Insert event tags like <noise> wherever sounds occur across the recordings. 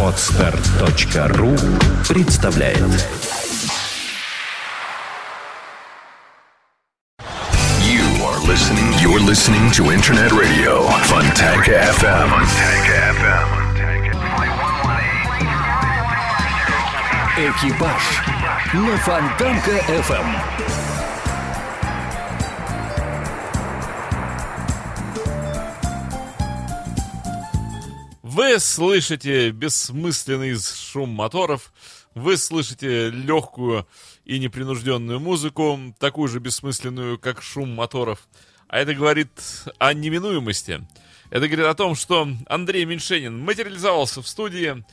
Отстар.ру представляет You are listening. You're listening to Internet Radio Fontanka FM. Fontanka FM. Экипаж на Фонтанка FM. Вы слышите бессмысленный шум моторов, вы слышите легкую и непринужденную музыку, такую же бессмысленную, как шум моторов. А это говорит о неминуемости. Это говорит о том, что Андрей Меньшенин материализовался в студии,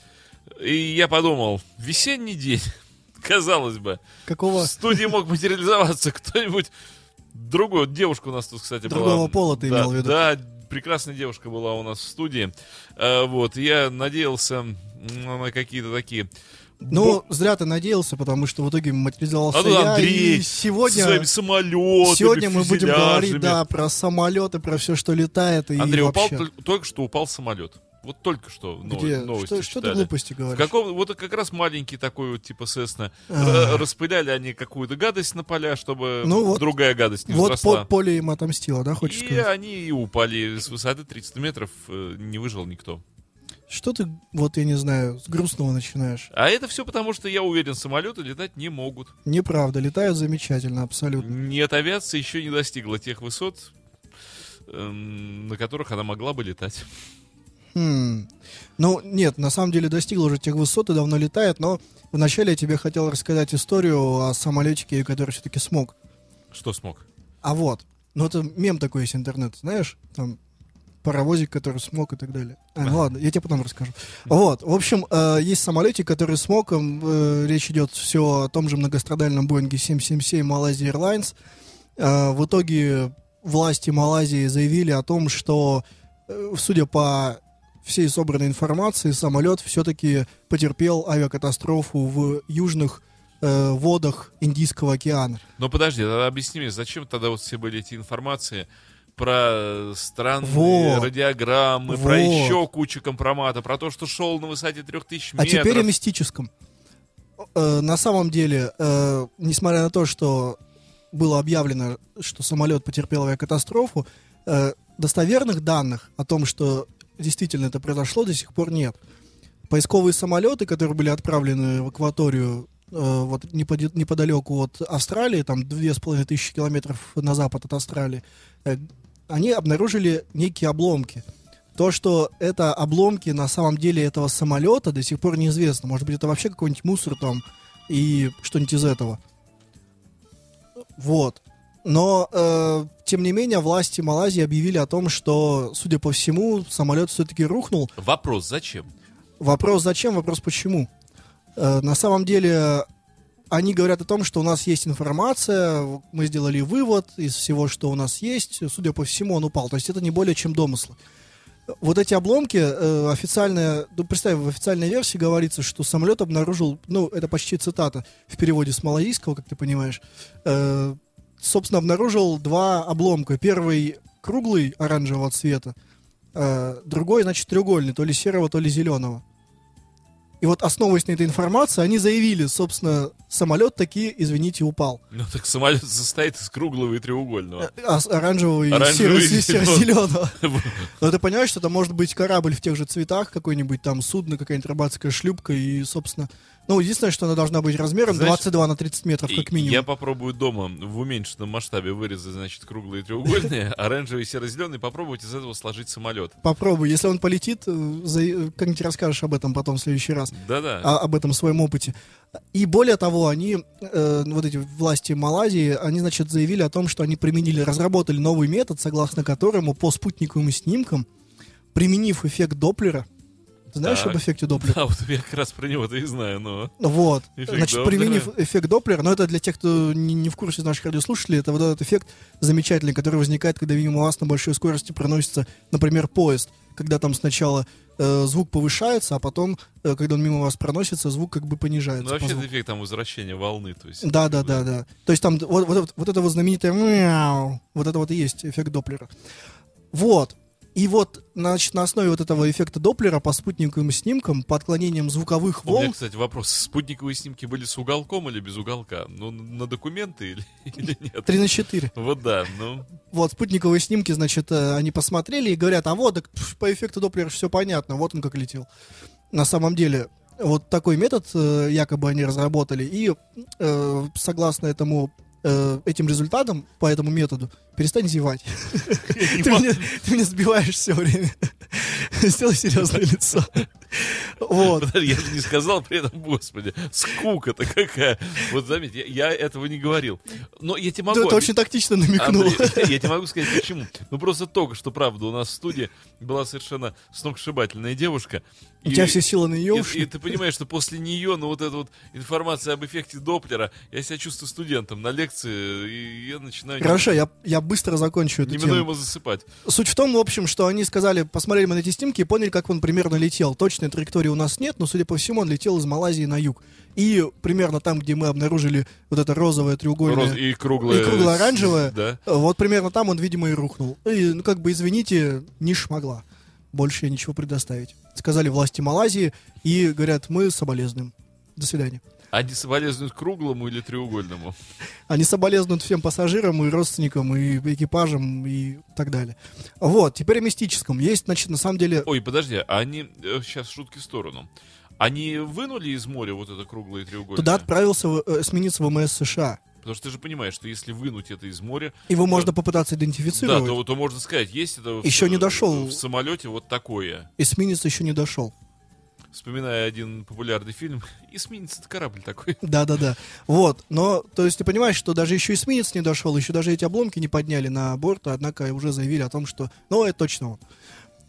и я подумал, весенний день, <laughs> казалось бы, Какого в студии мог материализоваться кто-нибудь другой. Девушка у нас тут, кстати, была. Другого пола ты Да, имел в виду? Да, прекрасная девушка была у нас в студии. Э, Вот, я надеялся на какие-то такие... Ну, зря ты надеялся, потому что в итоге материализовался А тут я, Андрей и сегодня, своими самолетами, сегодня мы будем говорить, да, про самолеты, про все, что летает и Андрей, упал, вообще. тол- только что упал самолет. Вот только что Где? новости Что, что ты читали. глупости В говоришь? каком, вот как раз маленький такой вот типа Сесна. А. Распыляли они какую-то гадость на поля, чтобы Ну вот- другая гадость не Вот взросла. по- поле им отомстило, да, хочешь и сказать? они и упали с высоты 30 метров, э, не выжил никто. Что ты, вот я не знаю, с грустного начинаешь? А это все потому, что я уверен, самолеты летать не могут. Неправда, летают замечательно, абсолютно. Нет, авиация еще не достигла тех высот, эм, на которых она могла бы летать. Хм. Ну, нет, на самом деле достигла уже тех высот и давно летает, но вначале я тебе хотел рассказать историю о самолетике, который все-таки смог. Что смог? А вот, ну это мем такой есть интернет, знаешь, там паровозик, который смог и так далее. А, ну ладно, я тебе потом расскажу. Вот, в общем, э, есть самолетик, который смог, э, речь идет все о том же многострадальном Боинге 777 Malaysia Airlines. Э, в итоге власти Малайзии заявили о том, что, э, судя по всей собранной информации, самолет все-таки потерпел авиакатастрофу в южных э, водах Индийского океана. Но подожди, тогда объясни мне, зачем тогда вот все были эти информации про странные Вот. радиограммы, про Вот. еще кучу компромата, про то, что шел на высоте 3000 А метров. теперь о мистическом. Э, на самом деле, э, несмотря на то, что было объявлено, что самолет потерпел авиакатастрофу, э, достоверных данных о том, что действительно это произошло, до сих пор нет. Поисковые самолеты, которые были отправлены в акваторию э, вот неподалеку от Австралии, там две с половиной тысячи километров на запад от Австралии, э, они обнаружили некие обломки. То, что это обломки на самом деле этого самолета, до сих пор неизвестно. Может быть, это вообще какой-нибудь мусор там и что-нибудь из этого. Вот. Но, э, тем не менее, власти Малайзии объявили о том, что, судя по всему, самолет все-таки рухнул. Вопрос, зачем? Вопрос зачем, вопрос почему. Э, на самом деле, они говорят о том, что у нас есть информация, мы сделали вывод из всего, что у нас есть. Судя по всему, он упал. То есть это не более чем домыслы. Вот эти обломки, э, официальная, ну, представь, в официальной версии говорится, что самолет обнаружил, ну, это почти цитата в переводе с малайского, как ты понимаешь, э, собственно, обнаружил два обломка. Первый круглый оранжевого цвета, э, другой, значит, треугольный, то ли серого, то ли зеленого. И вот основываясь на этой информации, они заявили, собственно, самолет таки, извините, упал. Ну так самолет состоит из круглого и треугольного. А с оранжевого и и серо-зеленого. <laughs> Но ты понимаешь, что это может быть корабль в тех же цветах, какой-нибудь там судно, какая-нибудь рыбацкая шлюпка, и, собственно... Ну, единственное, что она должна быть размером Знаешь, 22 на 30 метров, как минимум. Я попробую дома в уменьшенном масштабе вырезать, значит, круглые треугольные, <laughs> оранжевый серо-зеленый, попробовать из этого сложить самолет. Попробуй. Если он полетит, э, э, как-нибудь расскажешь об этом потом в следующий раз. Да-да. о- об этом своем опыте. И более того, они, э, вот эти власти Малайзии, они, значит, заявили о том, что они применили, разработали новый метод, согласно которому по спутниковым снимкам, применив эффект Доплера, знаешь Так. об эффекте Доплера? Да, вот я как раз про него-то и знаю, но... Вот. Эффект Значит, Доплера. применив эффект Доплера, но это для тех, кто не, не в курсе наших радиослушателей, это вот этот эффект замечательный, который возникает, когда мимо вас на большой скорости проносится, например, поезд. Когда там сначала э, звук повышается, а потом, э, когда он мимо вас проносится, звук как бы понижается. Ну, вообще, звуку. это эффект там возвращения волны, то есть... Да, да, да, да. То есть там вот, вот, вот это вот знаменитое мяу, вот это вот и есть эффект Доплера. Вот. И вот, значит, на основе вот этого эффекта Доплера по спутниковым снимкам, по отклонениям звуковых У меня, волн, кстати, вопрос. Спутниковые снимки были с уголком или без уголка? Ну, на документы или, <laughs> или нет? 3 на 4. Вот да, ну... Вот, спутниковые снимки, значит, э, они посмотрели и говорят, а вот, по эффекту Доплера все понятно, вот он как летел. На самом деле, вот такой метод э, якобы они разработали, и э, согласно этому этим результатам, по этому методу, перестань зевать. <laughs> Ты меня, ты меня сбиваешь все время. <laughs> Сделай серьезное лицо. Вот. Подожди, я же не сказал при этом, господи, скука-то какая. Вот заметь, я, я этого не говорил. Но я тебе могу... Это очень тактично намекнул. Андрей, я тебе могу сказать почему. Ну просто только что, правда, у нас в студии была совершенно сногсшибательная девушка. У И- тебя все силы на ее и, уши. и ты понимаешь, что после нее, ну вот эта вот информация об эффекте Доплера, я себя чувствую студентом на лекции, и я начинаю Хорошо, я, я быстро закончу эту тему. неминуемо засыпать. Суть в том, в общем, что они сказали, посмотрели мы на эти снимки и поняли, как он примерно летел. Точной траектории у нас нет, но, судя по всему, он летел из Малайзии на юг. И примерно там, где мы обнаружили вот это розовое треугольное... Роз- и круглое. и кругло-оранжевое. <laughs> Да. Вот примерно там он, видимо, и рухнул. И, ну, как бы, извините, не шмогла. Больше я ничего предоставить. Сказали власти Малайзии и говорят, мы соболезнуем. До свидания. Они соболезнуют круглому или треугольному? Они соболезнуют всем пассажирам и родственникам, и экипажам, и так далее. Вот, теперь о мистическом. Есть, значит, на самом деле... Ой, подожди, а они... Сейчас шутки в сторону. Они вынули из моря вот это круглое треугольное? Туда отправился э, эсминец ВМС США. Потому что ты же понимаешь, что если вынуть это из моря... Его то- можно попытаться Да, идентифицировать. то, то можно сказать, есть это в- Еще не дошел. в самолете вот такое. Эсминец еще не дошел. Вспоминая один популярный фильм, <laughs> эсминец это корабль такой. <laughs> Да-да-да. Вот. Но, то есть ты понимаешь, что даже еще эсминец не дошел, еще даже эти обломки не подняли на борт, однако уже заявили о том, что, ну, это точно он.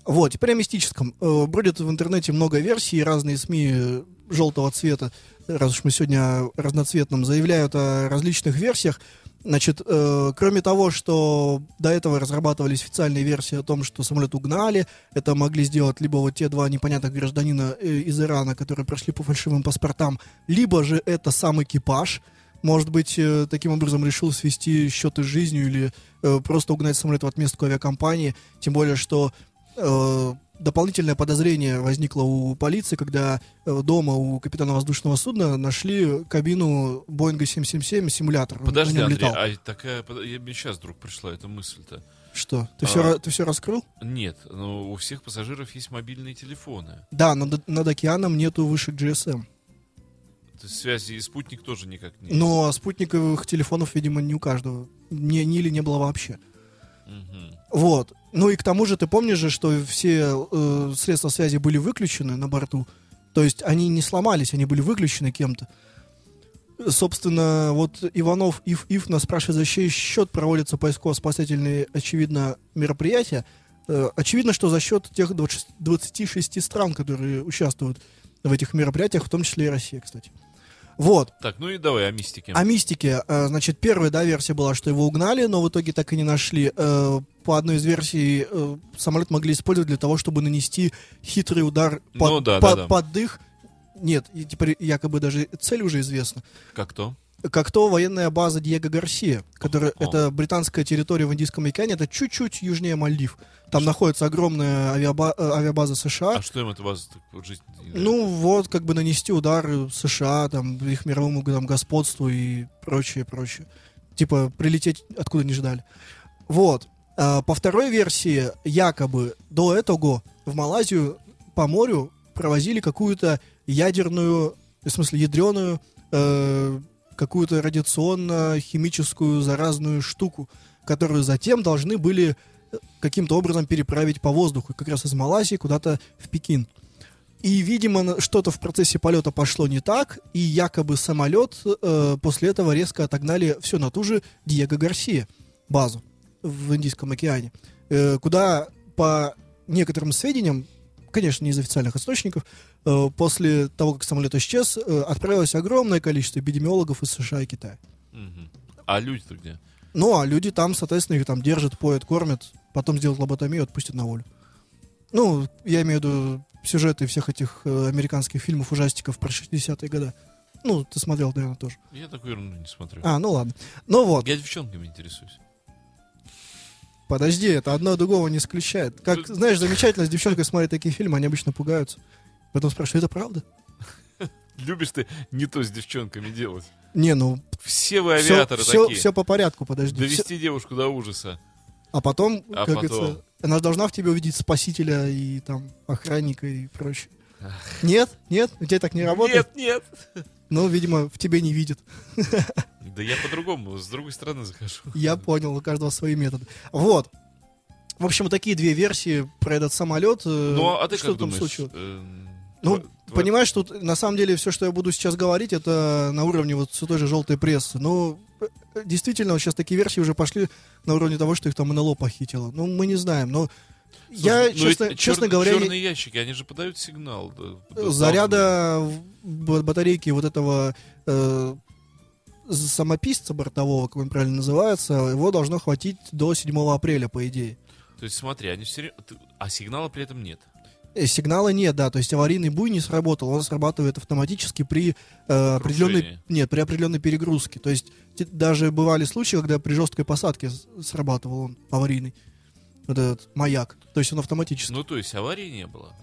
Вот, теперь о мистическом. Э, Бродит в интернете много версий, разные СМИ э, желтого цвета, раз уж мы сегодня разноцветном, заявляют о различных версиях. Значит, э, кроме того, что до этого разрабатывались официальные версии о том, что самолет угнали, это могли сделать либо вот те два непонятных гражданина э, из Ирана, которые прошли по фальшивым паспортам, либо же это сам экипаж, может быть, э, таким образом решил свести счеты с жизнью или э, просто угнать самолет в отместку авиакомпании, тем более, что э, дополнительное подозрение возникло у полиции, когда э, дома у капитана воздушного судна нашли кабину Боинга 777 симулятор. Подожди, Андрей, летал. а такая... Я, мне сейчас вдруг пришла эта мысль-то. Что? Ты а- все, ты все раскрыл? Нет, ну, у всех пассажиров есть мобильные телефоны. Да, над, над океаном нету вышек GSM. То есть связи и спутник тоже никак не... Но спутниковых телефонов, видимо, не у каждого. Не, не или не было вообще. Мгм. Вот. Ну и к тому же, ты помнишь же, что все э, средства связи были выключены на борту. То есть они не сломались, они были выключены кем-то. Собственно, вот Иванов Ив Ив нас спрашивает, за чей счет проводятся поисково-спасательные, очевидно, мероприятия. Э, очевидно, что за счет тех 20 26 стран, которые участвуют в этих мероприятиях, в том числе и Россия, кстати. Вот. Так, ну и давай о мистике. О мистике. э, Значит, первая, да, версия была, что его угнали, но в итоге так и не нашли. Э, По одной из версий э, самолет могли использовать для того, чтобы нанести хитрый удар под, Ну да, да, под- да. под дых. Нет, теперь якобы даже цель уже известна. Как то? Как то военная база Диего Гарсия, которая это британская территория в Индийском океане, это чуть-чуть южнее Мальдив. Там находится огромная авиаба- э, авиабаза США. А что им эта база вот жизнь? Ну вот, как бы нанести удар США, там, их мировому там, господству и прочее, прочее. Типа, прилететь откуда не ждали. Вот. А, по второй версии, якобы до этого в Малайзию по морю провозили какую-то ядерную, в смысле ядреную, э, какую-то радиационно-химическую заразную штуку, которую затем должны были э, каким-то образом переправить по воздуху, как раз из Малайзии куда-то в Пекин. И, видимо, что-то в процессе полета пошло не так, и якобы самолет э, после этого резко отогнали все на ту же Диего Гарсия базу в Индийском океане, э, куда по некоторым сведениям, конечно, не из официальных источников, э, после того, как самолет исчез, э, отправилось огромное количество эпидемиологов из США и Китая. А люди-то где? Ну, а люди там, соответственно, их там держат, поят, кормят, потом сделают лоботомию, отпустят на волю. Ну, я имею в виду сюжеты всех этих э, американских фильмов, ужастиков про 60-е годы. Ну, ты смотрел, наверное, тоже. Я такую ерунду не смотрю. А, ну ладно. Ну вот, Я девчонками интересуюсь. Подожди, это одно другого не исключает. Как, знаешь, замечательно с девчонкой смотреть такие фильмы, они обычно пугаются. Потом спрашиваю, это правда? <laughs> Любишь ты не то с девчонками делать. Не, ну, Все вы все, авиаторы все, такие. все по порядку, подожди. Довести Всё- девушку до ужаса. А потом, А как потом? говорится, она же должна в тебе увидеть спасителя и там охранника и прочее. Нет? Нет? У тебя так не работает? Нет, нет. Ну, видимо, в тебе не видит. <laughs> Да я по-другому, с другой стороны захожу. Я понял, у каждого свои методы. Вот. В общем, такие две версии про этот самолет. э, Ну, а ты что как там думаешь? случилось? эм, Ну, тво- тво- понимаешь, тут на самом деле все, что я буду сейчас говорить, это на уровне вот все той же желтой прессы. Ну, э, действительно, вот сейчас такие версии уже пошли на уровне того, что их там НЛО похитило. Ну, мы не знаем, но я, Слушай, ну ведь честно, честно чёр- говоря, я- черные ящики, они же подают сигнал. да, да, заряда батарейки вот этого э, самописца бортового, как он правильно называется, его должно хватить до 7 апреля, по идее. То есть смотри, они все А сигнала при этом нет. Э, Сигнала нет, да, то есть аварийный буй не сработал, он срабатывает автоматически при э, определенной, нет, при определенной перегрузке. То есть даже бывали случаи, когда при жесткой посадке срабатывал он аварийный, вот этот маяк. То есть он автоматически. Ну, то есть аварии не было.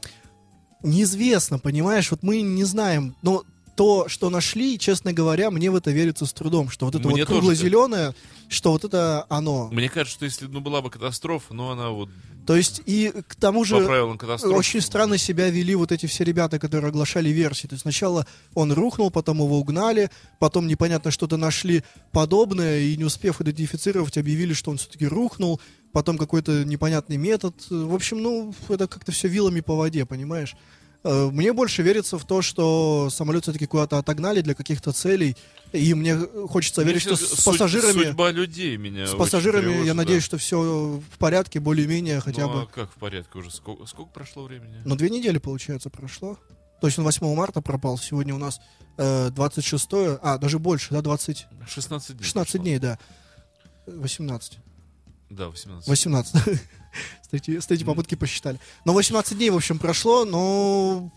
Неизвестно, понимаешь, вот мы не знаем, но то, что нашли, честно говоря, мне в это верится с трудом, что вот это Мне вот кругло-зеленое, что вот это оно. Мне кажется, что если ну, была бы катастрофа, но она вот То есть и к тому же очень странно себя вели вот эти все ребята, которые оглашали версии. То есть сначала он рухнул, потом его угнали, потом непонятно что-то нашли подобное, и не успев идентифицировать, объявили, что он все-таки рухнул, потом какой-то непонятный метод. В общем, ну, это как-то все вилами по воде, понимаешь? Э, Мне больше верится в то, что самолет все-таки куда-то отогнали для каких-то целей, и мне хочется Мне верить, что всё- с пассажирами... Судьба людей меня С пассажирами, тревожит, я да. надеюсь, что все в порядке, более-менее хотя ну, бы. а как в порядке уже? Сколько, сколько прошло времени? Ну, две недели, получается, прошло. То есть он 8 марта пропал. Сегодня у нас э, 26 а, даже больше, да, 20, 16 дней. 16 прошло. дней, да. 18. Да, 18. 18. <laughs> <laughs> С третьей, попытки посчитали. Но 18 дней, в общем, прошло, но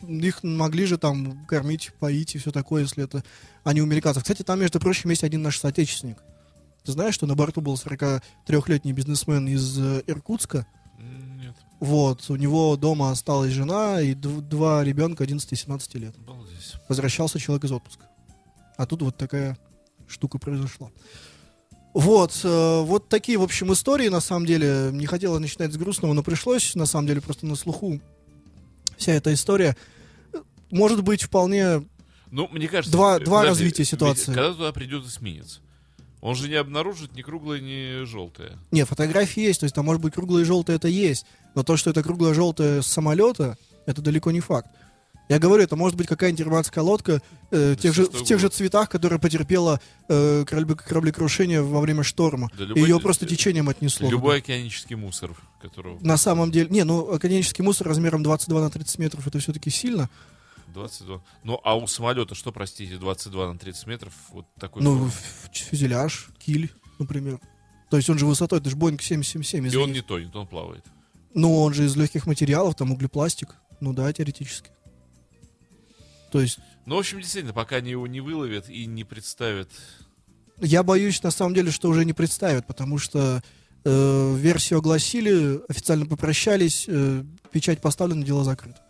их могли же там кормить, поить и все такое, если это они у американцев. Кстати, там, между прочим, есть один наш соотечественник. Ты знаешь, что на борту был 43-летний бизнесмен из э, Иркутска? Нет, Вот, у него дома осталась жена и дв- два ребенка 11 и 17 лет. обалдеть. Возвращался человек из отпуска. А тут вот такая штука произошла. Вот, э, вот такие, в общем, истории, на самом деле. Не хотела начинать с грустного, но пришлось, на самом деле, просто на слуху вся эта история. Может быть, вполне... Ну, мне кажется... Два- два подожди, развития ситуации. Когда туда придет эсминец, он же не обнаружит ни круглое, ни желтое. Не, фотографии есть, то есть там может быть круглое и желтое, это есть. Но то, что это круглое желтое с самолета, это далеко не факт. Я говорю, это может быть какая-нибудь рыбацкая лодка э, Да тех же, в тех же цветах, которая потерпела э, корабли- кораблекрушение во время шторма. Да любой- ее просто э, течением отнесло. Любой океанический мусор, которого На самом деле, не, ну, океанический мусор размером 22 на 30 метров, это все-таки сильно. 22. Ну, а у самолета что, простите, 22 на 30 метров? Вот такой Ну, фюзеляж, киль, например. То есть он же высотой, это же Боинг 777, И он не тонет, он плавает. Ну, он же из легких материалов, там углепластик. Ну да, теоретически. То есть Ну, в общем, действительно, пока они его не выловят и не представят... Я боюсь, на самом деле, что уже не представят, потому что э, версию огласили, официально попрощались, э, печать поставлена, дело закрыто.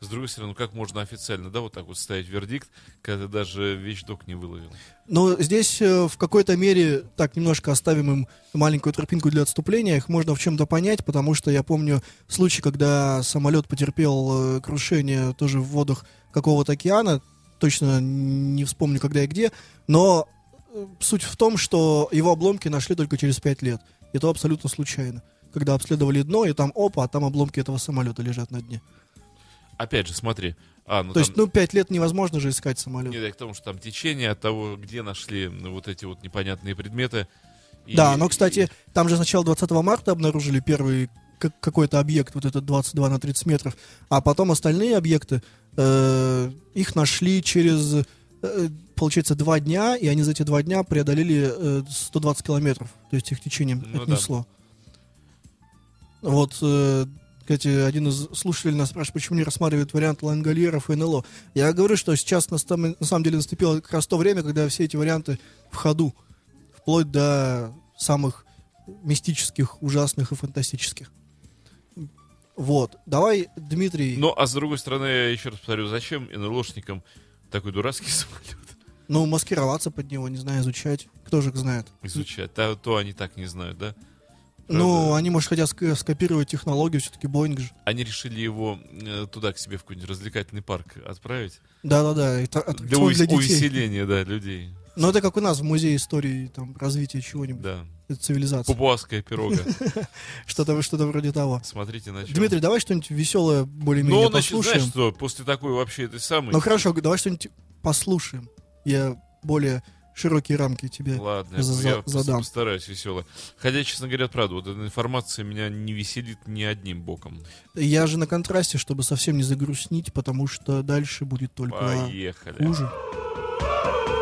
С другой стороны, как можно официально, да, вот так вот ставить вердикт, когда ты даже вещдок не выловил? Но здесь э, в какой-то мере, так, немножко оставим им маленькую тропинку для отступления, их можно в чем-то понять, потому что я помню случай, когда самолет потерпел э, крушение тоже в водах какого-то океана, точно не вспомню, когда и где, но э, суть в том, что его обломки нашли только через пять лет. И то абсолютно случайно. Когда обследовали дно, и там опа, а там обломки этого самолета лежат на дне. Опять же, смотри. А, ну То там... есть, ну, пять лет невозможно же искать самолет. Нет, я к тому, что там течение от того, где нашли ну, вот эти вот непонятные предметы. И- Да, но, кстати, там же сначала 20 марта обнаружили первый как- какой-то объект, вот этот 22 на 30 метров, а потом остальные объекты, э, их нашли через, э, получается, два дня, и они за эти два дня преодолели э, 120 километров, то есть их течением Ну да. отнесло. Вот, э, кстати, один из слушателей нас спрашивает, почему не рассматривают вариант лангольеров и НЛО. Я говорю, что сейчас на, на самом деле наступило как раз то время, когда все эти варианты в ходу, вплоть до самых мистических, ужасных и фантастических. Вот. Давай, Дмитрий. Ну, а с другой стороны, я еще раз повторю, зачем НЛОшникам такой дурацкий <laughs> самолет Ну, маскироваться под него, не знаю, изучать. Кто же их знает? изучать? Да, то они так не знают, да? Ну, они, может, хотят ск- скопировать технологию, все-таки Боинг же. Они решили его э, туда, к себе, в какой-нибудь развлекательный парк отправить. Да-да-да, это Для, увес- для детей. увеселения, да, людей. Ну, это как у нас в музее истории там, развития чего-нибудь, Да. цивилизации. Папуасская пирога. <laughs> Что-то что вроде того. Смотрите на. Дмитрий, давай что-нибудь веселое более-менее Ну, значит, знаешь послушаем. что, после такой вообще этой самой... Ну хорошо, давай что-нибудь послушаем. Я более широкие рамки тебе. Ладно, за- я задам. постараюсь весело. Хотя, честно говоря, правда, вот эта информация меня не веселит ни одним боком. Я же на контрасте, чтобы совсем не загрустнить, потому что дальше будет только Поехали. хуже. Well,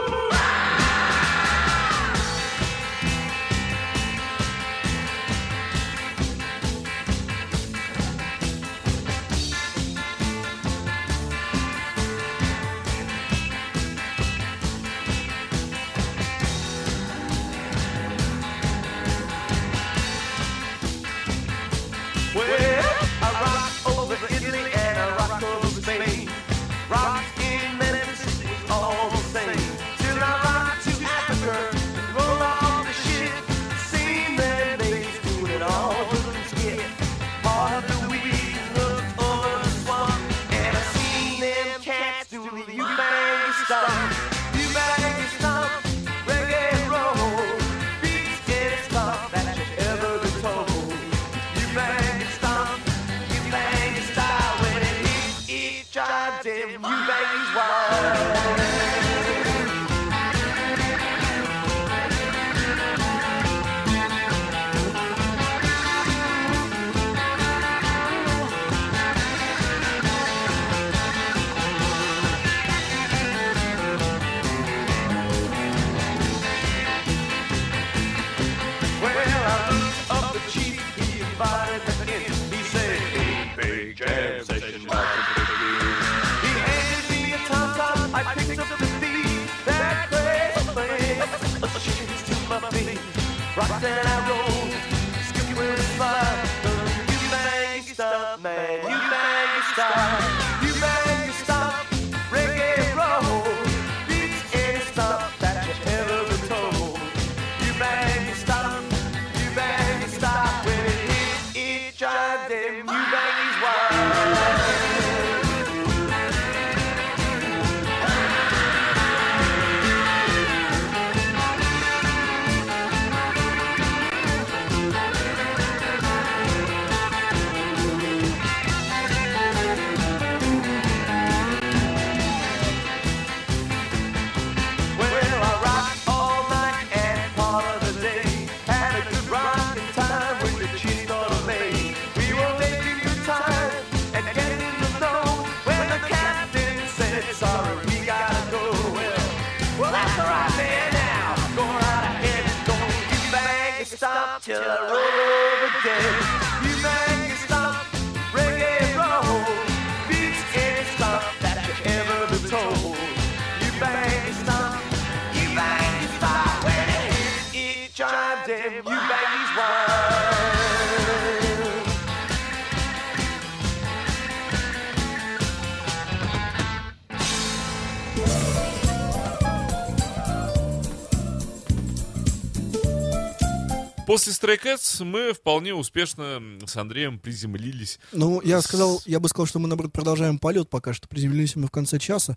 После Stray Cats мы вполне успешно с Андреем приземлились. Ну, я сказал, я бы сказал, что мы, наоборот, продолжаем полет пока что. Приземлились мы в конце часа.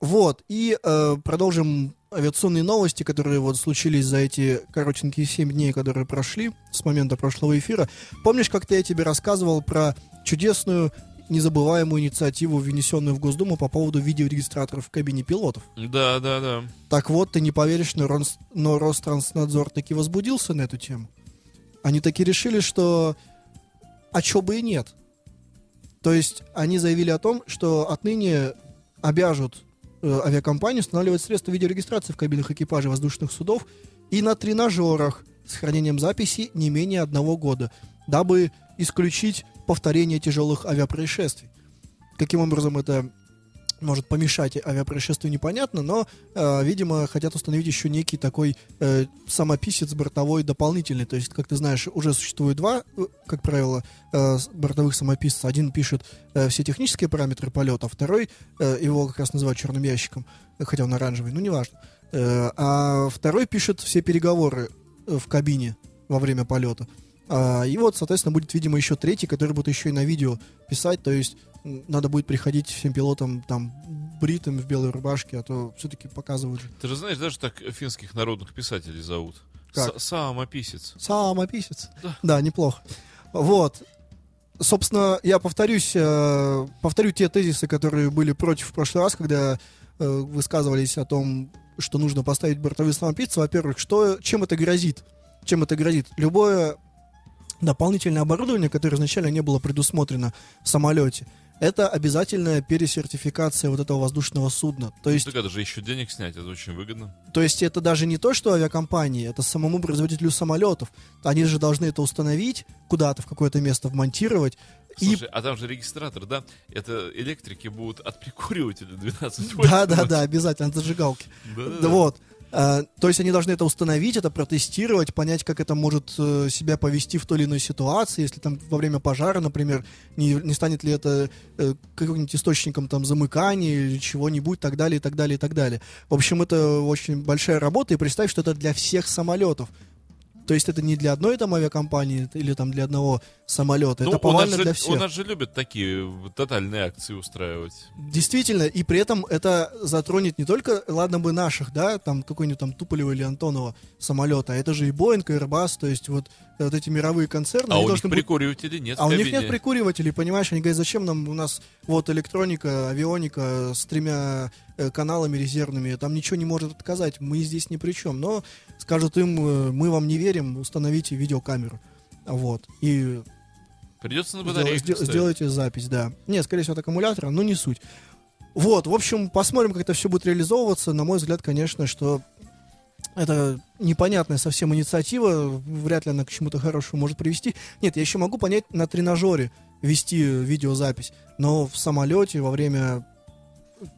Вот, и э, продолжим авиационные новости, которые вот случились за эти коротенькие 7 дней, которые прошли с момента прошлого эфира. Помнишь, как-то я тебе рассказывал про чудесную, незабываемую инициативу, внесенную в Госдуму по поводу видеорегистраторов в кабине пилотов? Да, да, да. Так вот, ты не поверишь, но, Ронс- но Ространснадзор таки возбудился на эту тему. Они таки решили, что... А чё бы и нет. То есть они заявили о том, что отныне обяжут э, авиакомпании устанавливать средства видеорегистрации в кабинах экипажей воздушных судов и на тренажерах с хранением записи не менее одного года, дабы исключить повторение тяжелых авиапроисшествий. Каким образом это может помешать авиапроисшествию, непонятно, но, э, видимо, хотят установить еще некий такой э, самописец бортовой дополнительный. То есть, как ты знаешь, уже существует два, э, как правило, э, бортовых самописца. Один пишет э, все технические параметры полета, а второй, э, его как раз называют черным ящиком, хотя он оранжевый, ну, неважно. Э, а второй пишет все переговоры э, в кабине во время полета. А, и вот, соответственно, будет, видимо, еще третий, который будет еще и на видео писать, то есть надо будет приходить всем пилотам там бритым в белой рубашке, а то все-таки показывают. Ты же знаешь, даже так финских народных писателей зовут. Как? Самописец. Самописец. Да. Да, неплохо. Вот. Собственно, я повторюсь, э, повторю те тезисы, которые были против в прошлый раз, когда э, высказывались о том, что нужно поставить бортовые самописцы. Во-первых, что, чем это грозит? Чем это грозит? Любое дополнительное оборудование, которое изначально не было предусмотрено в самолете, это обязательная пересертификация вот этого воздушного судна. То есть Так это же еще денег снять, это очень выгодно. то есть это даже не то, что авиакомпании, это самому производителю самолетов. Они же должны это установить, куда-то в какое-то место вмонтировать. И Слушай, а там же регистратор, да? Это электрики будут от прикуривателя 12 вольт. да, да, да, обязательно от зажигалки. Да Вот. А, То есть они должны это установить, это протестировать, понять, как это может э, себя повести в той или иной ситуации, если там во время пожара, например, не, не станет ли это э, каким-нибудь источником там замыкания или чего-нибудь, так далее, и так далее, и так далее. В общем, это очень большая работа, и представь, что это для всех самолетов. То есть это не для одной там авиакомпании или там для одного самолета, Ну, это у повально же, для у всех. нас же любят такие э, тотальные акции устраивать. Действительно, и при этом это затронет не только, ладно бы наших, да, там какой-нибудь там Туполева или Антонова самолета, а это же и Боинг, и Airbus, то есть вот, вот эти мировые концерны, а у них быть- прикуривателей нет а у них нет прикуривателей, понимаешь, они говорят, зачем нам, у нас вот электроника, авионика с тремя э, каналами резервными, там ничего не может отказать, мы здесь ни при чем, но скажут им, э, мы вам не верим, установите видеокамеру, вот, и Придется на Сдел- батарейках сде- ставить. сделайте запись, да. Нет, скорее всего, от аккумулятора, но не суть. Вот, в общем, посмотрим, как это все будет реализовываться. На мой взгляд, конечно, что это непонятная совсем инициатива, вряд ли она к чему-то хорошему может привести. Нет, я еще могу понять на тренажере вести видеозапись, но в самолете во время...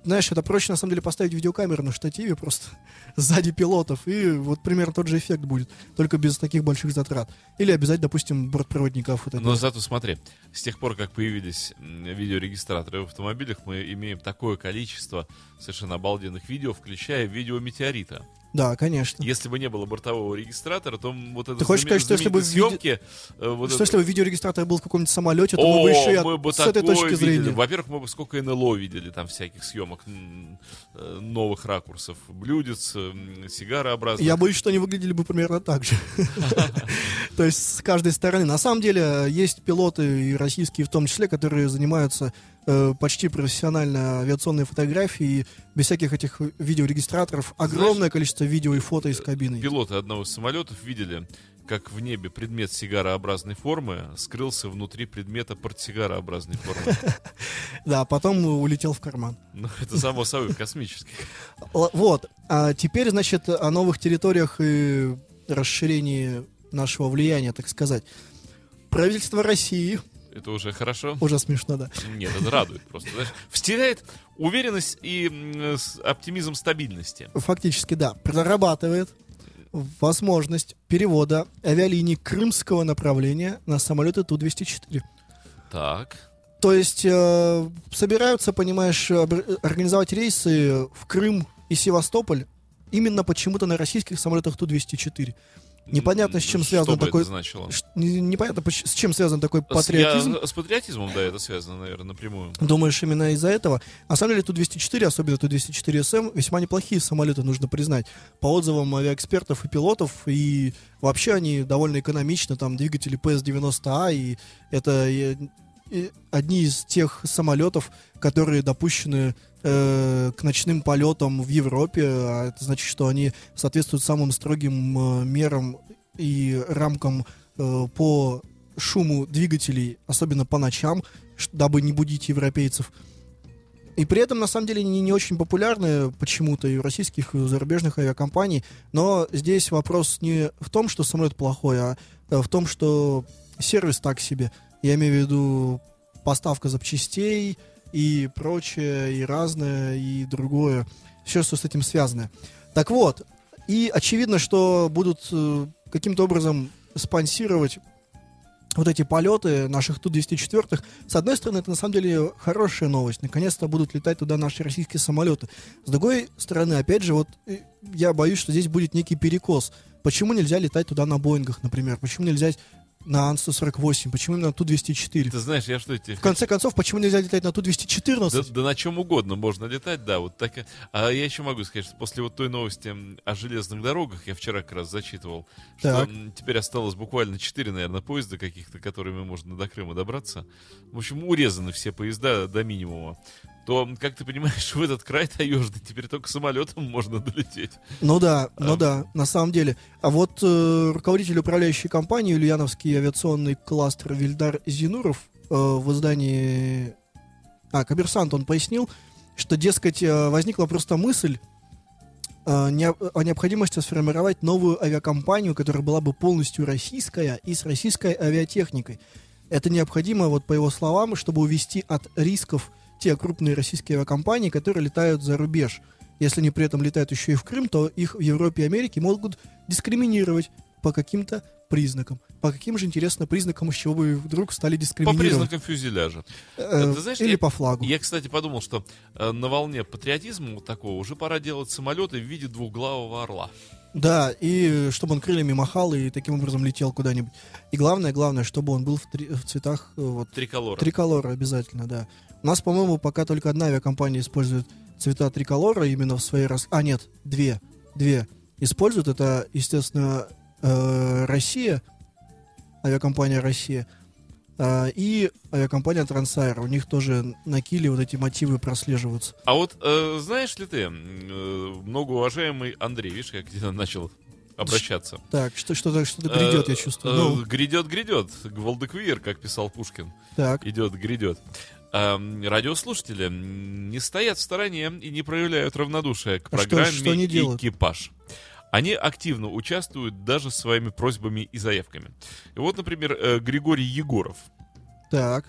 Знаешь, это проще на самом деле поставить видеокамеру на штативе просто <laughs> сзади пилотов, и вот примерно тот же эффект будет, только без таких больших затрат. Или обязать, допустим, бортпроводников. это Но зато смотри, с тех пор, как появились видеорегистраторы в автомобилях, мы имеем такое количество совершенно обалденных видео, включая видео метеорита. Да, конечно. Если бы не было бортового регистратора, то вот это Ты хочешь сказать, что если бы съемки... э, вот Что это- если бы видеорегистратор был в каком-нибудь самолете, то О, мы бы еще и мы бы с этой точки видели. зрения. Во-первых, мы бы сколько НЛО видели там всяких съемок э, новых ракурсов, блюдец, сигарообразных. Я боюсь, что они выглядели бы примерно так же. <laughs> То есть с каждой стороны. На самом деле есть пилоты и российские в том числе, которые занимаются э, почти профессионально авиационной фотографией, без всяких этих видеорегистраторов. Огромное количество видео и фото из кабины. Пилоты одного из самолетов видели, как в небе предмет сигарообразной формы скрылся внутри предмета портсигарообразной формы. <laughs> Да, потом улетел в карман. Ну, это само собой космический. Вот. А теперь, значит, о новых территориях и расширении нашего влияния, так сказать. Правительство России, Это уже хорошо? уже смешно, да, Нет, это радует просто. Знаешь, вселяет уверенность и оптимизм стабильности. фактически, да, прорабатывает возможность перевода авиалиний крымского направления на самолеты Ту-204. Так. То есть э, собираются, понимаешь, организовать рейсы в Крым и Севастополь именно почему-то на российских самолетах Ту-204. Непонятно, с чем Что связан бы такой... это значило? Непонятно, с чем связан такой патриотизм. я- с патриотизмом, да, это связано, наверное, напрямую. Думаешь, именно из-за этого? На самом деле, Ту-204, особенно Ту-204СМ, весьма неплохие самолеты, нужно признать. По отзывам авиаэкспертов и пилотов, и вообще они довольно экономичны, там двигатели PS-90А, и это одни из тех самолетов, которые допущены э, к ночным полетам в Европе, а это значит, что они соответствуют самым строгим э, мерам и рамкам э, по шуму двигателей, особенно по ночам, дабы не будить европейцев. И при этом, на самом деле, не, не очень популярны почему-то и у российских, и у зарубежных авиакомпаний. Но здесь вопрос не в том, что самолет плохой, а э, в том, что сервис так себе. Я имею в виду поставка запчастей, и прочее, и разное, и другое. Все, что с этим связано. Так вот, и очевидно, что будут э, каким-то образом спонсировать вот эти полеты наших Ту-204. С одной стороны, это на самом деле хорошая новость. Наконец-то будут летать туда наши российские самолеты. С другой стороны, опять же, вот э, я боюсь, что здесь будет некий перекос. Почему нельзя летать туда на Боингах, например? Почему нельзя на Ан-148? Почему именно на Ту-204? Ты знаешь, я что тебе В конце концов, почему нельзя летать на Да, Ту-214? да на чем угодно можно летать, да, вот так. А я еще могу сказать, что после вот той новости о железных дорогах, я вчера как раз зачитывал, что Так. м, теперь осталось буквально 4, наверное, поезда каких-то, которыми можно до Крыма добраться. В общем, урезаны все поезда до минимума. То, как ты понимаешь, <laughs> в этот край таежный теперь только самолетом можно долететь. Ну да, ну А. да, на самом деле. А вот э, руководитель управляющей компании Ульяновский авиационный кластер Вильдар Зинуров э, в издании... А, Коммерсант, он пояснил, что, дескать, э, возникла просто мысль э, о необходимости сформировать новую авиакомпанию, которая была бы полностью российская и с российской авиатехникой. Это необходимо, вот по его словам, чтобы увести от рисков те крупные российские авиакомпании, которые летают за рубеж. Если они при этом летают еще и в Крым, то их в Европе и Америке могут дискриминировать по каким-то признакам. По каким же, интересно, признакам, с чего вы вдруг стали По дискриминировать? признакам фюзеляжа. Э, Ты знаешь, или я- по флагу. Я, кстати, подумал, что э, на волне патриотизма вот такого уже пора делать самолеты в виде двухглавого орла. Да, и чтобы он крыльями махал и таким образом летел куда-нибудь. И главное, главное, чтобы он был в, три- в цветах э, вот, Триколора. триколора обязательно, да. У нас, по-моему, пока только одна авиакомпания использует цвета триколора именно в своей рас... А, нет, две. Две используют. Это, естественно, э, Россия, авиакомпания Россия, и авиакомпания Трансайр. У них тоже на киле вот эти мотивы прослеживаются. А вот э, знаешь ли ты, э, многоуважаемый Андрей, видишь, как я начал обращаться. Так, что, что-то, что-то грядет, я чувствую. Э, Ну, э, Грядет, грядет. Гвалдеквир, как писал Пушкин. так. Идет, грядет. Эм, радиослушатели не стоят в стороне и не проявляют равнодушия к А что- программе что они делают? Они активно участвуют даже своими просьбами и заявками. И вот, например, э, Григорий Егоров. Так,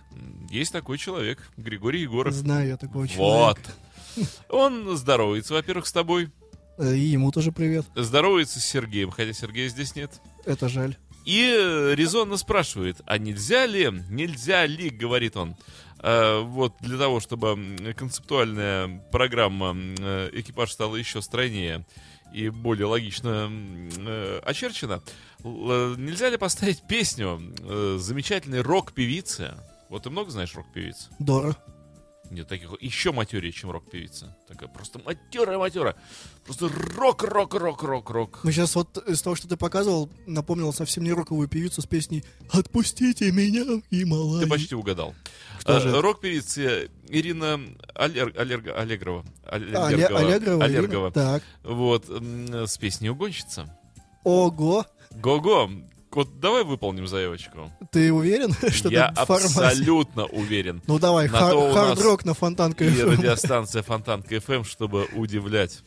Есть такой человек, Григорий Егоров. знаю я такого Вот. человека. Он здоровается, во-первых, с тобой. Э, И ему тоже привет. Здоровается с Сергеем, хотя Сергея здесь нет. Это жаль. И э, резонно спрашивает, а нельзя ли, нельзя ли, говорит он, э, вот для того, чтобы концептуальная программа э, экипаж стала еще стройнее и более логично э, очерчена, л- э, нельзя ли поставить песню э, замечательной рок-певицы? Вот ты много знаешь рок-певиц? Дора. Нет, таких еще матерее, чем рок-певица. Такая просто матерая-матера. Просто рок-рок-рок-рок-рок-рок. Мы сейчас вот из того, что ты показывал, напомнил совсем не роковую певицу с песней «Отпустите меня в Гималай». Ты почти угадал. Кто А, же? Рок-певица Ирина Алер- Алерго- Аллегрова. А, Аллергова. Аллегрова. Ирина? Аллергова. Так. Вот, с песней «Угонщица». Ого. Го-го. Вот давай выполним заявочку. Ты уверен, <laughs> что Я ты абсолютно уверен. Ну давай, На хар- хард-рок на Фонтанка И FM. радиостанция Фонтанка FM, чтобы удивлять.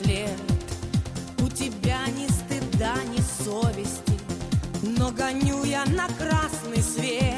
Вслед. У тебя ни стыда, ни совести, но гоню я на красный свет,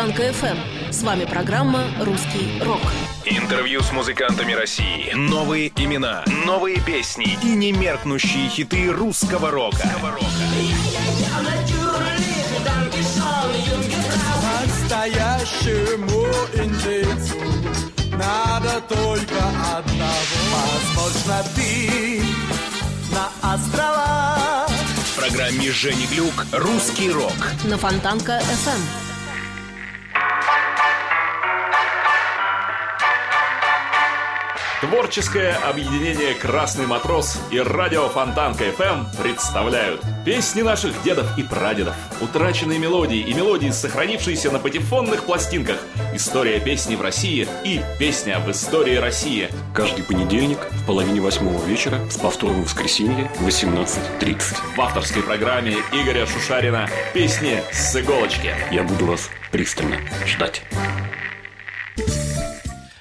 Фонтанка FM. С вами программа «Русский рок». Интервью с музыкантами России. Новые имена, новые песни и немеркнущие хиты русского рока. Настоящему индейцу надо только одного. Возможно, ты на острова В программе Жени Глюк «Русский рок». На Фонтанка Творческое объединение «Красный матрос» и радио Фонтанка FM представляют песни наших дедов и прадедов, утраченные мелодии и мелодии, сохранившиеся на патефонных пластинках, история песни в России и песня в истории России. Каждый понедельник в половине восьмого вечера с повтором в воскресенье в 18.30. В авторской программе Игоря Шушарина «Песни с иголочки». Я буду вас пристально ждать.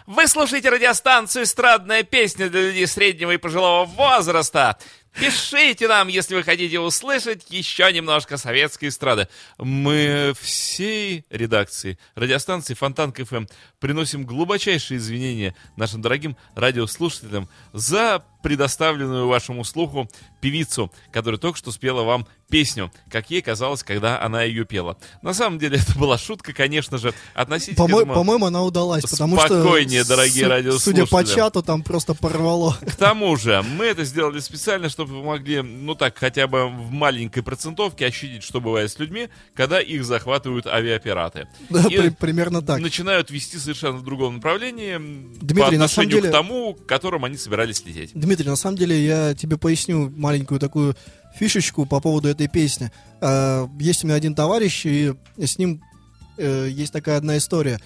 Вы слушаете радиостанцию «Эстрадная песня» для людей среднего и пожилого возраста. Пишите нам, если вы хотите услышать еще немножко советской эстрады. Мы всей редакции радиостанции Фонтан КФМ приносим глубочайшие извинения нашим дорогим радиослушателям за предоставленную вашему слуху певицу, которая только что спела вам песню, как ей казалось, когда она ее пела. На самом деле <laughs> это была шутка, конечно же, относительно... По-мо- По-моему, она удалась, потому что... Спокойнее, дорогие су- радиослушатели. Судя по чату, там просто порвало. К тому же, мы это сделали специально, чтобы вы могли, ну так, хотя бы в маленькой процентовке ощутить, что бывает с людьми, когда их захватывают авиапираты. Да, И при- примерно так. начинают вести совершенно в другом направлении Дмитрий, по на самом отношению деле- к тому, к которому они собирались лететь. Дмитрий, на самом деле я тебе поясню маленькую такую фишечку по поводу этой песни. Э, Есть у меня один товарищ, и с ним э, есть такая одна история.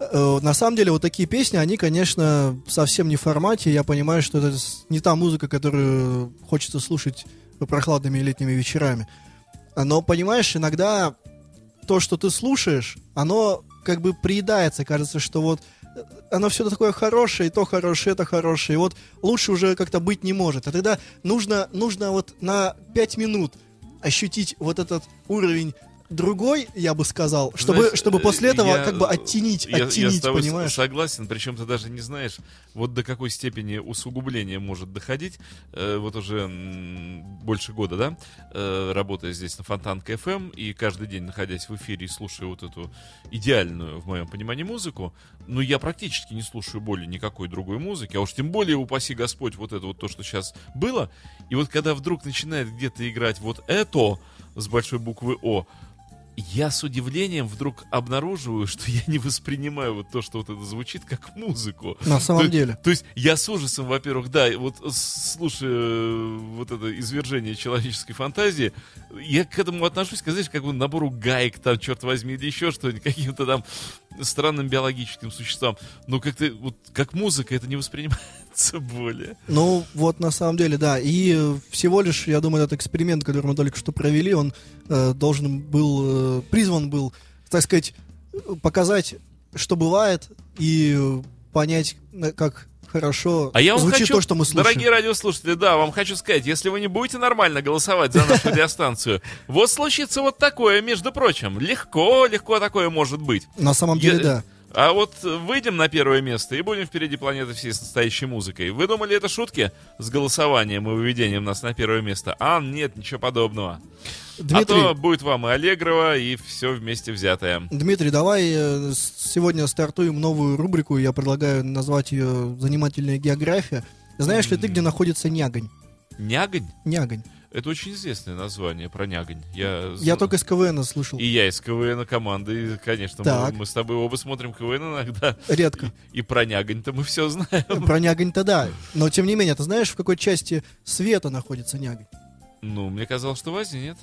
Э, На самом деле, вот такие песни, они, конечно, совсем не в формате. Я понимаю, что это не та музыка, которую хочется слушать прохладными летними вечерами. Но, понимаешь, иногда то, что ты слушаешь, оно как бы приедается. Кажется, что вот э, оно все такое хорошее, и то хорошее, это хорошее. И вот лучше уже как-то быть не может. А тогда нужно, нужно вот на 5 минут ощутить вот этот уровень другой, я бы сказал, чтобы, Знаешь, чтобы после э, этого я- как бы оттенить, я, я оттенить, с- понимаешь? согласен, причем ты даже не знаешь, вот до какой степени усугубление может доходить. Э, вот уже м, больше года, да, э, работая здесь на Фонтанка ФМ, и каждый день находясь в эфире и слушая вот эту идеальную, в моем понимании, музыку, ну, я практически не слушаю более никакой другой музыки, а уж тем более, упаси Господь, вот это вот то, что сейчас было. И вот когда вдруг начинает где-то играть вот это с большой буквы О, я с удивлением вдруг обнаруживаю, что я не воспринимаю вот то, что вот это звучит, как музыку. На самом То- деле. То есть я с ужасом, во-первых, да, вот слушая э, вот это извержение человеческой фантазии, я к этому отношусь, как, знаешь, как бы набору гаек там, черт возьми, или еще что-нибудь, каким-то там странным биологическим существам. Но как-то вот как музыка это не воспринимается <laughs> более. Ну, вот на самом деле, да. И э, всего лишь, я думаю, этот эксперимент, который мы только что провели, он э, должен был, э, призван был, так сказать, э, показать, что бывает, и э, понять, как хорошо А я вам звучит хочу, то, что мы слушаем. дорогие радиослушатели, да, вам хочу сказать, если вы не будете нормально голосовать за нашу <laughs> радиостанцию, вот случится вот такое, между прочим. Легко, легко такое может быть. На самом деле, да. А вот выйдем на первое место и будем впереди планеты всей с настоящей музыкой. Вы думали, это шутки с голосованием и выведением нас на первое место? А, нет, ничего подобного. Дмитрий, А то будет вам и Аллегрова, и все вместе взятое. Дмитрий, давай э, сегодня стартуем новую рубрику. Я предлагаю назвать ее «Занимательная география». Знаешь ли ты, где находится Нягонь? Нягонь? Нягонь. Это очень известное название про Нягонь. Я, Я только с КВН слышал. И я из КВН команды, и, конечно, мы, Так. мы с тобой оба смотрим КВН иногда. Редко. И про Нягонь-то мы все знаем. Про Нягонь-то да. Но тем не менее, ты знаешь, в какой части света находится Нягонь? Ну, мне казалось, что в Азии нет.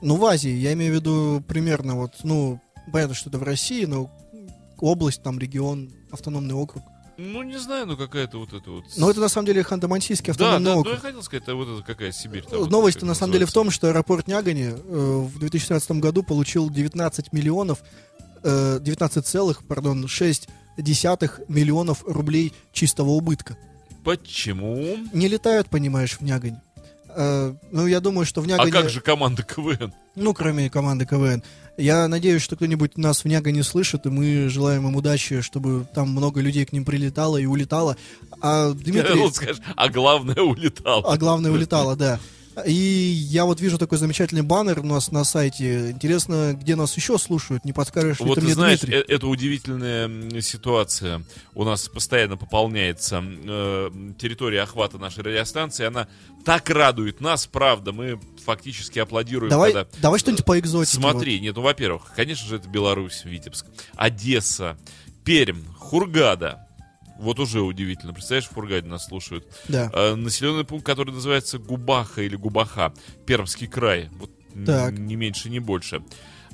Ну, в Азии, я имею в виду примерно вот, ну, понятно, что это в России, но область, там, регион, автономный округ. Ну, не знаю, ну какая-то вот эта вот... Но это на самом деле Ханты-Мансийский Да, автономный да, ну округ. я хотел сказать, это вот это какая Сибирь. там, вот Новость как на самом деле в том, что аэропорт Нягани э, в 2017 году получил 19 миллионов, э, 19 целых, пардон, 6 десятых миллионов рублей чистого убытка. Почему? Не летают, понимаешь, в Нягань. Э, ну, я думаю, что в Нягане... А как же команда КВН? Ну, кроме команды КВН. Я надеюсь, что кто-нибудь нас в Нягане слышит, и мы желаем им удачи, чтобы там много людей к ним прилетало и улетало. А <laughs> Дмитрий... Скажешь, а главное улетал. А главное, улетало, да. И я вот вижу такой замечательный баннер у нас на сайте. Интересно, где нас еще слушают? Не подскажешь ли Вот ты ты мне, знаешь, Дмитрий? э- это удивительная ситуация. У нас постоянно пополняется э, территория охвата нашей радиостанции. Она так радует нас, правда. Мы фактически аплодируем, Давай, когда давай что-нибудь по экзотике. Смотри, нет, ну, во-первых, конечно же, это Беларусь, Витебск, Одесса, Пермь, Хургада. Вот уже удивительно. Представляешь, в Хургаде нас слушают. Да. Э, населенный пункт, который называется Губаха или Губаха, Пермский край. Вот Так. не меньше, не больше.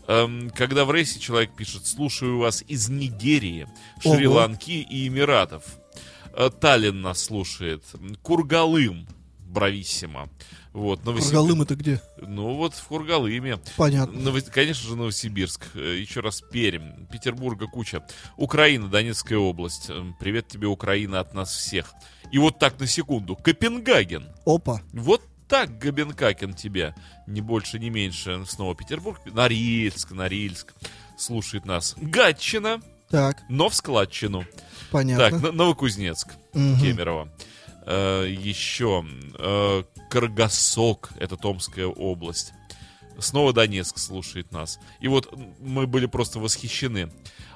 Эм, когда в рейсе человек пишет «Слушаю вас из Нигерии. Шри-Ланки и Эмиратов». Э, Таллин нас слушает. Кургалым, Брависсимо. Вот, Новосиб- Кургалым это где? Ну вот в Кургалыме. Понятно. Ново- Конечно же, Новосибирск. Еще раз Пермь. Петербурга куча. Украина, Донецкая область. Привет тебе, Украина, от нас всех. И вот так на секунду. Копенгаген. Опа. Вот так Габенкакен тебя. Ни больше, ни меньше. Снова Петербург. Норильск, Норильск. Слушает нас. Гатчина. Так, Но в складчину. понятно. Так, Новокузнецк. Мгм. Кемерово. Э, еще э, Каргасок, это Томская область. Снова Донецк слушает нас. И вот мы были просто восхищены.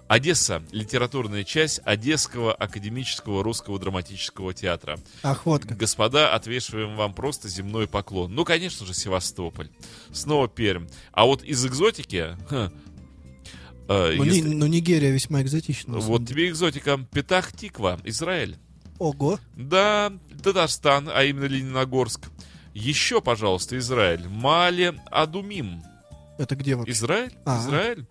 Одесса — литературная часть Одесского академического русского драматического театра. Ах, вот как. Господа, отвешиваем вам просто земной поклон. Ну, конечно же, Севастополь. Снова Пермь. А вот из экзотики... ха, э, Ну, если- Ни- ну, Нигерия весьма экзотична. вот тебе экзотика. Петах Тиква, Израиль. Ого. Да, Татарстан, а именно Лениногорск. Еще, пожалуйста, Израиль. Мали Адумим. Это где вообще? Израиль? А. Израиль.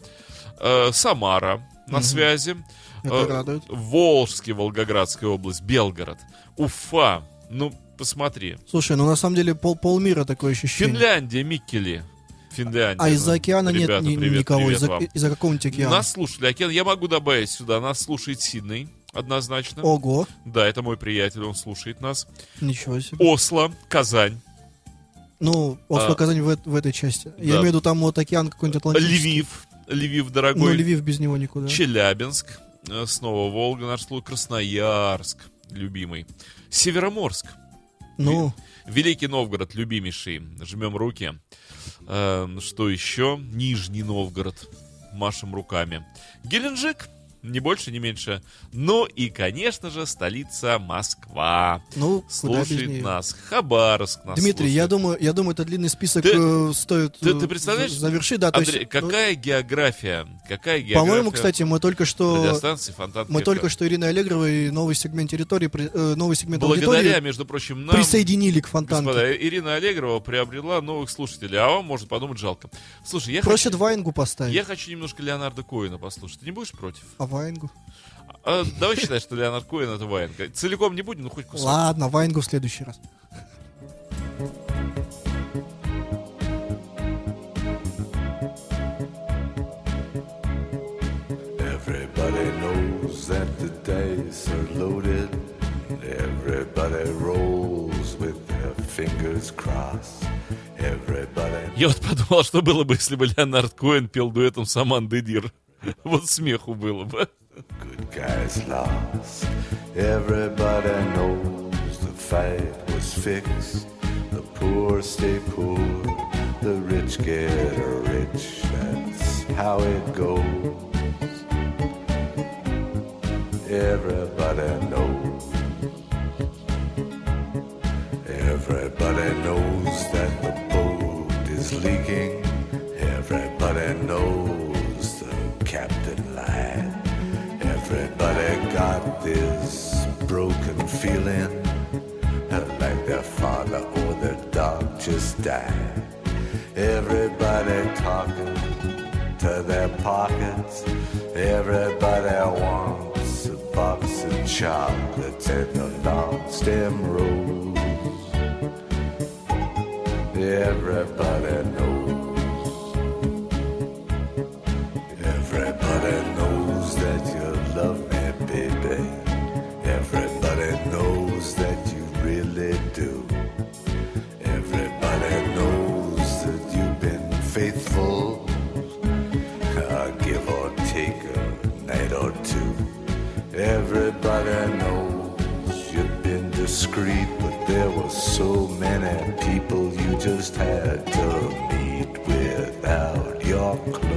Э, Самара на Мгм. связи. Это Э, радует. Волжский, Волгоградская область, Белгород. Уфа. Ну, посмотри. Слушай, ну на самом деле пол, полмира такое ощущение. Финляндия, Миккели. Финляндия. А из-за океана нет Ребята, ни- привет, никого. привет Из-за, из-за какого-нибудь океана. Нас слушали океан. Я могу добавить сюда. Нас слушает Сидней, однозначно. Ого. Да, это мой приятель, он слушает нас. Ничего себе. Осло, Казань. Ну, Осло, А, Казань в, в этой части. Я да. имею в виду там вот океан какой-нибудь Атлантический. Львив, Львив, Ну, дорогой. Львив без него никуда. Челябинск, э, снова Волга, наш слух, Красноярск, любимый. Североморск, Ну, Великий Новгород, любимейший. Жмем руки. Эм, что еще? Нижний Новгород. Машем руками. Геленджик. Не больше, не меньше. Ну и, конечно же, столица Москва. ну, Слушает нас. Хабаровск нас Дмитрий, я слушает. думаю, я думаю, это длинный список Ты- э, стоит Ты, э, ты представляешь? за- завершить. Да, Андрей, есть, ну, какая география? Какая география? по-моему, кстати, мы только что Фонтан мы только что Ириной Аллегровой новый сегмент территории, э, новый сегмент Благодаря, аудитории между прочим, нам... присоединили к фонтанке. Господа, Ирина Аллегрова приобрела новых слушателей, а вам может подумать жалко. Слушай, я Просят хочу, Ваенгу поставить. я хочу немножко Леонарда Коина послушать. Ты не будешь против? А Ваенгу? А, давай считай, что Леонард Коин это Ваенга. Целиком не будем, но хоть кусок. Ладно, Ваенгу в следующий раз. Everybody knows that the dice are loaded. Everybody rolls with their fingers crossed. Everybody Я вот подумал, что было бы, если бы Леонард Коин пел дуэтом с Амандой Дир. <laughs> Вот смеху было бы. good guys lost. Everybody knows the fight was fixed. The poor stay poor, the rich get rich. That's how it goes. Everybody knows. Everybody knows Father or the dog just died. Everybody talking to their pockets. Everybody wants a box of chocolates and a long stem rose. Everybody knows. Everybody knows you've been discreet, but there were so many people you just had to meet without your clothes.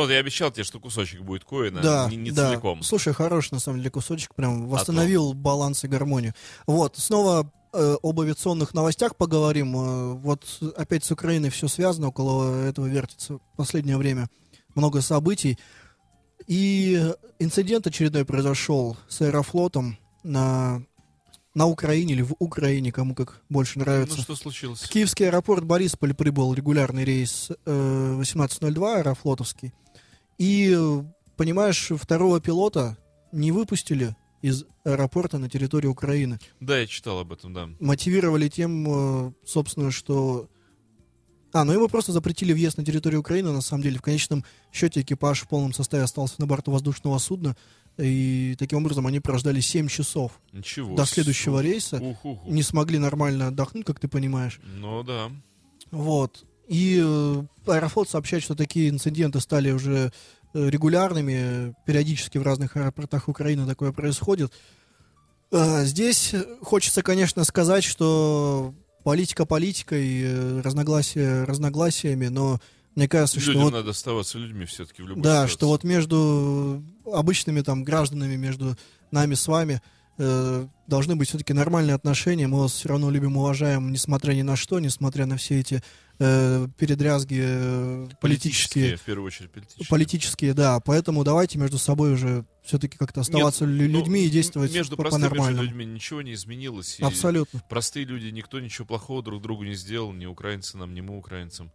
Ну вот я обещал тебе, что кусочек будет Коина, Да, не, не да. целиком. Слушай, хороший, на самом деле, кусочек. Прям А восстановил баланс и гармонию. Вот, снова э, об авиационных новостях поговорим. Э, вот опять с Украиной все связано, около этого вертится в последнее время. Много событий. И инцидент очередной произошел с Аэрофлотом на, на Украине или в Украине, кому как больше нравится. Ну что случилось? В Киевский аэропорт Борисполь прибыл регулярный рейс э, 1802 аэрофлотовский. И, понимаешь, второго пилота не выпустили из аэропорта на территории Украины. Да, я читал об этом, да. Мотивировали тем, э, собственно, что... А, ну ему просто запретили въезд на территорию Украины, на самом деле. В конечном счете экипаж в полном составе остался на борту воздушного судна. И таким образом они прождали 7 часов Ничего. до следующего рейса. Ух-ух-ух. Не смогли нормально отдохнуть, как ты понимаешь. Ну да. Вот. И э, Аэрофлот сообщает, что такие инциденты стали уже э, регулярными. Периодически в разных аэропортах Украины такое происходит. Э, Здесь хочется, конечно, сказать, что политика политикой, разногласия разногласиями, но Мне кажется, что Людям вот надо оставаться людьми все-таки в любой Да, ситуации. что вот между обычными там гражданами, между нами с вами э, должны быть все-таки нормальные отношения. Мы вас все равно любим, уважаем, несмотря ни на что, несмотря на все эти э, передрязги э, политические. в первую очередь политические. Политические, да. Поэтому давайте между собой уже все-таки как-то оставаться Нет, ну, людьми и действовать между по- простыми по-нормальному. людьми ничего не изменилось. Абсолютно. Простые люди, никто ничего плохого друг другу не сделал, ни украинцы нам, ни мы украинцам.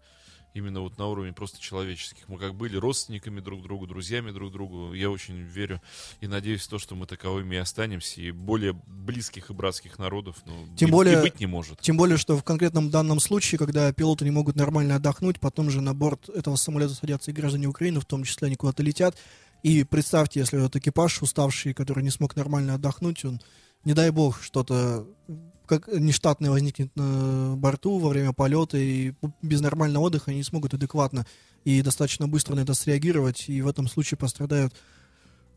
Именно вот на уровне просто человеческих. Мы как были родственниками друг другу, друзьями друг другу. Я очень верю и надеюсь в то, что мы таковыми и останемся. И более близких и братских народов ну, Тем и- более, и быть не может. Тем более, что в конкретном данном случае, когда пилоты не могут нормально отдохнуть, потом же на борт этого самолета садятся и граждане Украины, в том числе они куда-то летят. И представьте, если вот экипаж уставший, который не смог нормально отдохнуть, он, не дай бог, что-то как нештатное возникнет на борту во время полета, и без нормального отдыха они не смогут адекватно и достаточно быстро на это среагировать, и в этом случае пострадают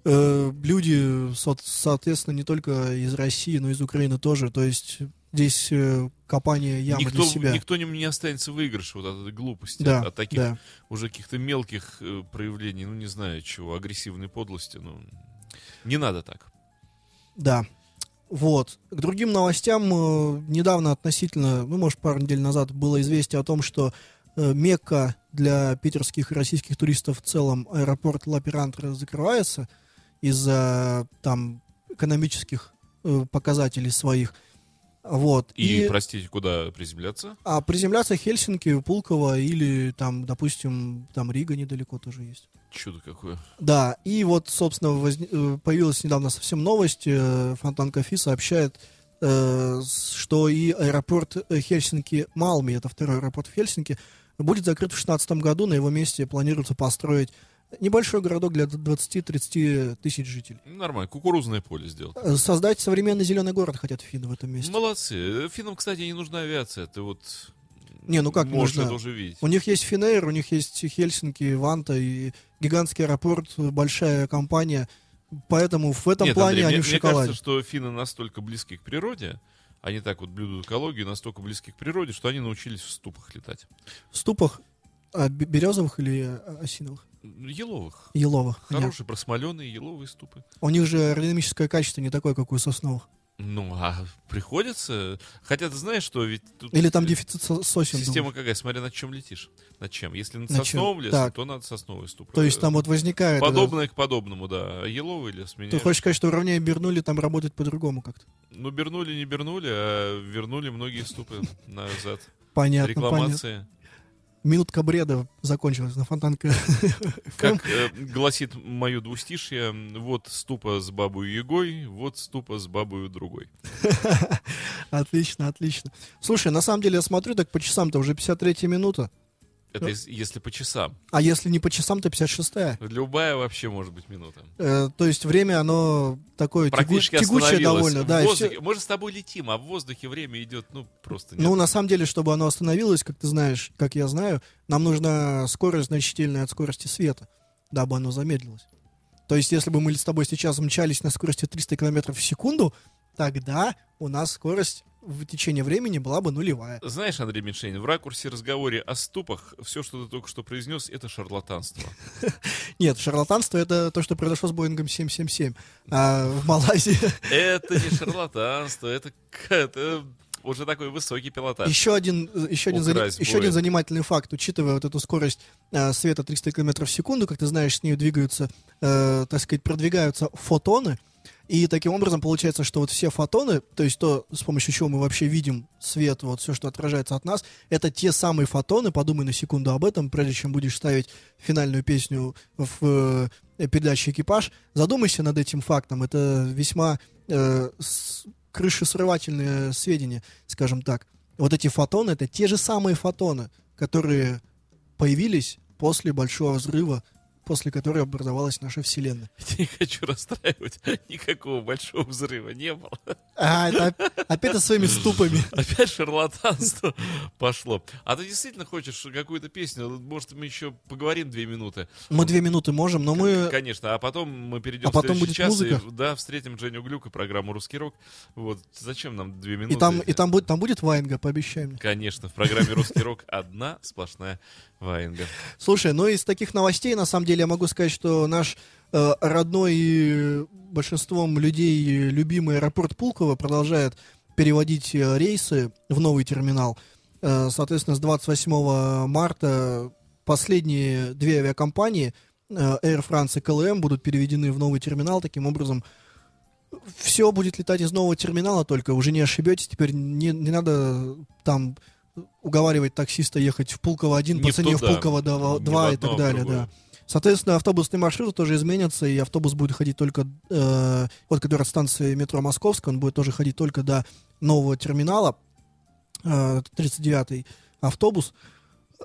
э, люди, со- соответственно, не только из России, но и из Украины тоже. То есть здесь э, копание ямы никто, для себя. никто не, не останется в выигрыше вот от этой глупости, Да, от, от таких да. уже каких-то мелких э, проявлений, ну не знаю чего, агрессивной подлости. Ну, не надо так. Да. Вот. К другим новостям э, недавно относительно, ну, может, пару недель назад было известие о том, что э, Мекка для питерских и российских туристов в целом, аэропорт Лаперантра закрывается из-за там экономических э, показателей своих. Вот. И, простите, куда приземляться? А приземляться Хельсинки, Пулково или там, допустим, там Рига недалеко тоже есть. Чудо какое. Да, и вот, собственно, возне- э, появилась недавно совсем новость. э, Фонтан Кофи сообщает, э, что и аэропорт Хельсинки-Малми, это второй аэропорт в Хельсинки, будет закрыт в 2016 году. На его месте планируется построить небольшой городок для 20-30 тысяч жителей. Ну, Нормально, кукурузное поле сделать. Создать современный зеленый город хотят финны в этом месте. Молодцы. Финнам, кстати, не нужна авиация. Ты вот Не, ну как не можешь нужна? это уже видеть. У них есть Финейр, у них есть Хельсинки, Ванта и гигантский аэропорт, большая компания. Поэтому в этом Нет, плане Андрей, они мне, в мне шоколаде. кажется, что финны настолько близки к природе, они так вот блюдут экологию, настолько близки к природе, что они научились в ступах летать. В ступах а, бе- березовых или а, осиновых? Еловых. Еловых. Хорошие, просмоленные еловые ступы. У них же аэродинамическое качество не такое, как у сосновых. Ну, а приходится... Хотя ты знаешь, что ведь тут... Или там дефицит со- сосен. Система думаю. какая? Смотря над чем летишь. Над чем? Если над Над сосновым лесом, Так. то надо сосновый ступ. То есть там вот возникает... это- Подобное к подобному, да. Еловый лес меня... Ты хочешь сказать, что уравняя Бернули там работает по-другому как-то? Ну, вернули, не вернули, а вернули многие ступы <laughs> назад. Понятно, Рекламации. Минутка бреда закончилась на фонтанка. <laughs> Как э, гласит мое двустишье, вот ступа с бабою Егой, вот ступа с бабою другой. <laughs> Отлично, отлично. Слушай, на самом деле я смотрю так по часам-то уже 53 минута. Это Ну. ес- если по часам. А если не по часам, то 56-я. Любая вообще может быть минута. Э, то есть время, оно такое тягу- тягучее довольно. В Да, воздухе- всё- Мы же с тобой летим, а в воздухе время идет, ну, просто нет. Ну, на самом деле, чтобы оно остановилось, как ты знаешь, как я знаю, нам нужна скорость значительная от скорости света, дабы оно замедлилось. То есть, если бы мы с тобой сейчас мчались на скорости 300 км в секунду, тогда у нас скорость в течение времени была бы нулевая. Знаешь, Андрей Меньшенин, в ракурсе разговоре о ступах все, что ты только что произнес, это шарлатанство. <laughs> Нет, шарлатанство — это то, что произошло с Боингом 777 а в Малайзии. <laughs> Это не шарлатанство, это, уже такой высокий пилотаж. Еще один, еще, один, зани- еще один занимательный факт, учитывая вот эту скорость э, света 300 км в секунду, как ты знаешь, с ней двигаются, э, так сказать, продвигаются фотоны, и таким образом получается, что вот все фотоны, то есть то, с помощью чего мы вообще видим свет, вот все, что отражается от нас, это те самые фотоны, подумай на секунду об этом, прежде чем будешь ставить финальную песню в э, передаче «Экипаж», задумайся над этим фактом, это весьма э, с- крышесрывательные сведения, скажем так. Вот эти фотоны — это те же самые фотоны, которые появились после Большого взрыва после которой образовалась наша Вселенная. <laughs> Не хочу расстраивать, никакого большого взрыва не было. А, это оп- опять со своими ступами. <laughs> Опять шарлатанство пошло. А ты действительно хочешь какую-то песню? Может, мы еще поговорим две минуты? Мы две минуты можем, но мы... Конечно, а потом мы перейдем А потом будет час музыка? и да, встретим Женю Глюк и программу «Русский рок». Вот, зачем нам две минуты? И там, и там будет, там будет Ваенга, пообещай мне. Конечно, в программе «Русский рок» одна сплошная ваенга. Слушай, ну из таких новостей, на самом деле, я могу сказать, что наш э, родной и большинством людей любимый аэропорт Пулково продолжает переводить э, рейсы в новый терминал. Э, соответственно, с 28 марта последние две авиакомпании, э, Air France и KLM, будут переведены в новый терминал. Таким образом, все будет летать из нового терминала, только уже не ошибетесь. Теперь не, не надо там уговаривать таксиста ехать в Пулково 1 Не по цене в Пулково ни в 2 и так далее, да. Соответственно, автобусные маршруты тоже изменятся, и автобус будет ходить только, э, вот который от станции метро Московская, он будет тоже ходить только до нового терминала, э, 39-й автобус.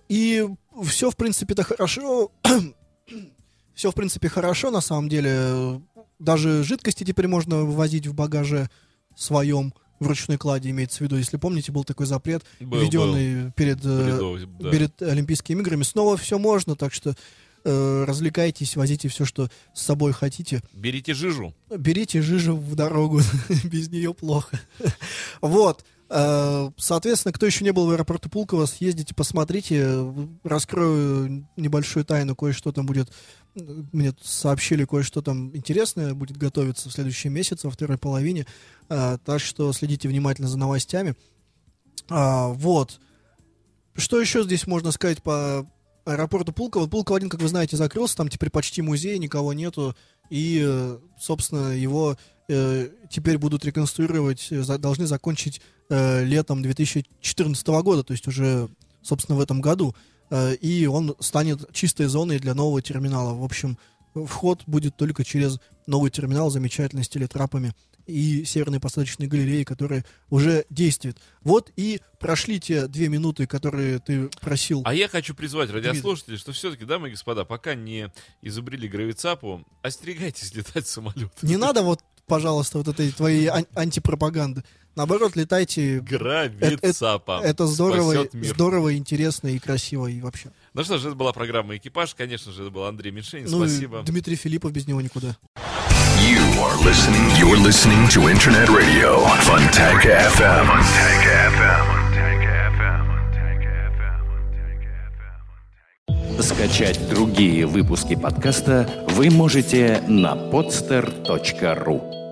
И все, в принципе-то хорошо. <coughs> все, в принципе, хорошо, на самом деле. Даже жидкости теперь можно вывозить в багаже своем, в ручной кладе, имеется в виду. Если помните, был такой запрет, Был, введенный перед, э, Бредовый, да. перед Олимпийскими играми. Снова все можно, так что э, развлекайтесь, возите все, что с собой хотите. Берите жижу. Берите жижу в дорогу, <laughs> без нее плохо. <laughs> Вот. Э, Соответственно, кто еще не был в аэропорту Пулково, съездите, посмотрите. Раскрою небольшую тайну, кое-что там будет. Мне сообщили, кое-что там интересное будет готовиться в следующем месяце, во второй половине. Э, Так что следите внимательно за новостями. А, Вот. Что еще здесь можно сказать по аэропорту Пулково? Пулково один, как вы знаете, закрылся, там теперь почти музей, никого нету. И, э, собственно, его э, теперь будут реконструировать, э, должны закончить э, летом 2014 года, то есть уже, собственно, в этом году. Э, и он станет чистой зоной для нового терминала. В общем, вход будет только через новый терминал, замечательный с телетрапами и северной посадочной галереей, которая уже действует. Вот и прошли те две минуты, которые ты просил. А я хочу призвать радиослушателей, что все-таки, дамы и господа, пока не изобрели гравицапу, остерегайтесь летать самолет. Не надо вот, пожалуйста, вот этой твоей ан- антипропаганды. Наоборот, летайте. Гравицапа. Это, это здорово, здорово, интересно и красиво и вообще. Ну что ж, это была программа «Экипаж». Конечно же, это был Андрей Меньшенин. Ну и Спасибо. Дмитрий Филиппов без него никуда. You are listening. You're listening to Internet Radio Fontanka FM. Fontanka FM. Скачать другие выпуски подкаста вы можете на podster.ru